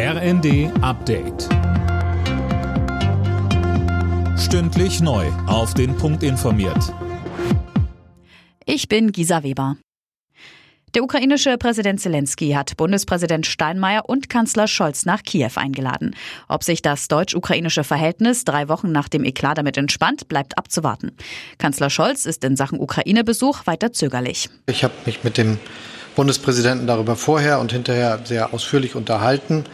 RND Update. Stündlich neu. Auf den Punkt informiert. Ich bin Gisa Weber. Der ukrainische Präsident Zelensky hat Bundespräsident Steinmeier und Kanzler Scholz nach Kiew eingeladen. Ob sich das deutsch-ukrainische Verhältnis drei Wochen nach dem Eklat damit entspannt, bleibt abzuwarten. Kanzler Scholz ist in Sachen Ukraine-Besuch weiter zögerlich. Ich habe mich mit dem Bundespräsidenten darüber vorher und hinterher sehr ausführlich unterhalten.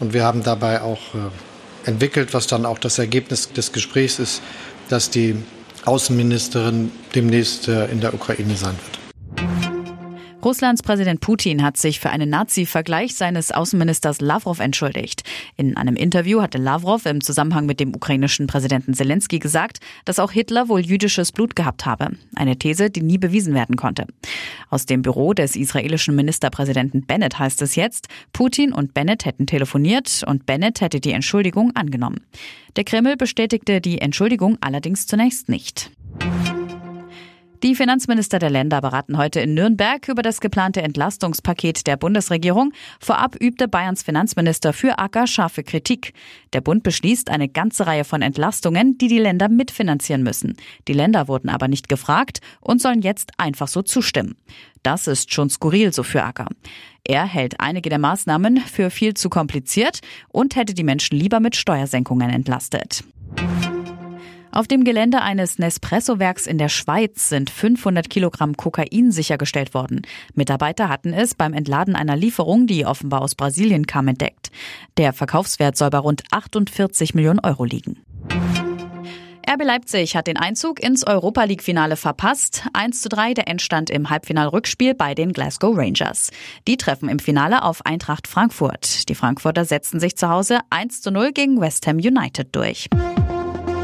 Und wir haben dabei auch äh, entwickelt, was dann auch das Ergebnis des Gesprächs ist, dass die Außenministerin demnächst äh, in der Ukraine sein wird. Russlands Präsident Putin hat sich für einen Nazi-Vergleich seines Außenministers Lavrov entschuldigt. In einem Interview hatte Lavrov im Zusammenhang mit dem ukrainischen Präsidenten Zelensky gesagt, dass auch Hitler wohl jüdisches Blut gehabt habe. Eine These, die nie bewiesen werden konnte. Aus dem Büro des israelischen Ministerpräsidenten Bennett heißt es jetzt, Putin und Bennett hätten telefoniert und Bennett hätte die Entschuldigung angenommen. Der Kreml bestätigte die Entschuldigung allerdings zunächst nicht. Die Finanzminister der Länder beraten heute in Nürnberg über das geplante Entlastungspaket der Bundesregierung. Vorab übte Bayerns Finanzminister für Acker scharfe Kritik. Der Bund beschließt eine ganze Reihe von Entlastungen, die die Länder mitfinanzieren müssen. Die Länder wurden aber nicht gefragt und sollen jetzt einfach so zustimmen. Das ist schon skurril, so für Acker. Er hält einige der Maßnahmen für viel zu kompliziert und hätte die Menschen lieber mit Steuersenkungen entlastet. Auf dem Gelände eines Nespresso-Werks in der Schweiz sind 500 Kilogramm Kokain sichergestellt worden. Mitarbeiter hatten es beim Entladen einer Lieferung, die offenbar aus Brasilien kam, entdeckt. Der Verkaufswert soll bei rund 48 Millionen Euro liegen. RB Leipzig hat den Einzug ins Europa League-Finale verpasst. 1 zu 3 der Endstand im Halbfinalrückspiel bei den Glasgow Rangers. Die treffen im Finale auf Eintracht Frankfurt. Die Frankfurter setzten sich zu Hause 1 zu 0 gegen West Ham United durch.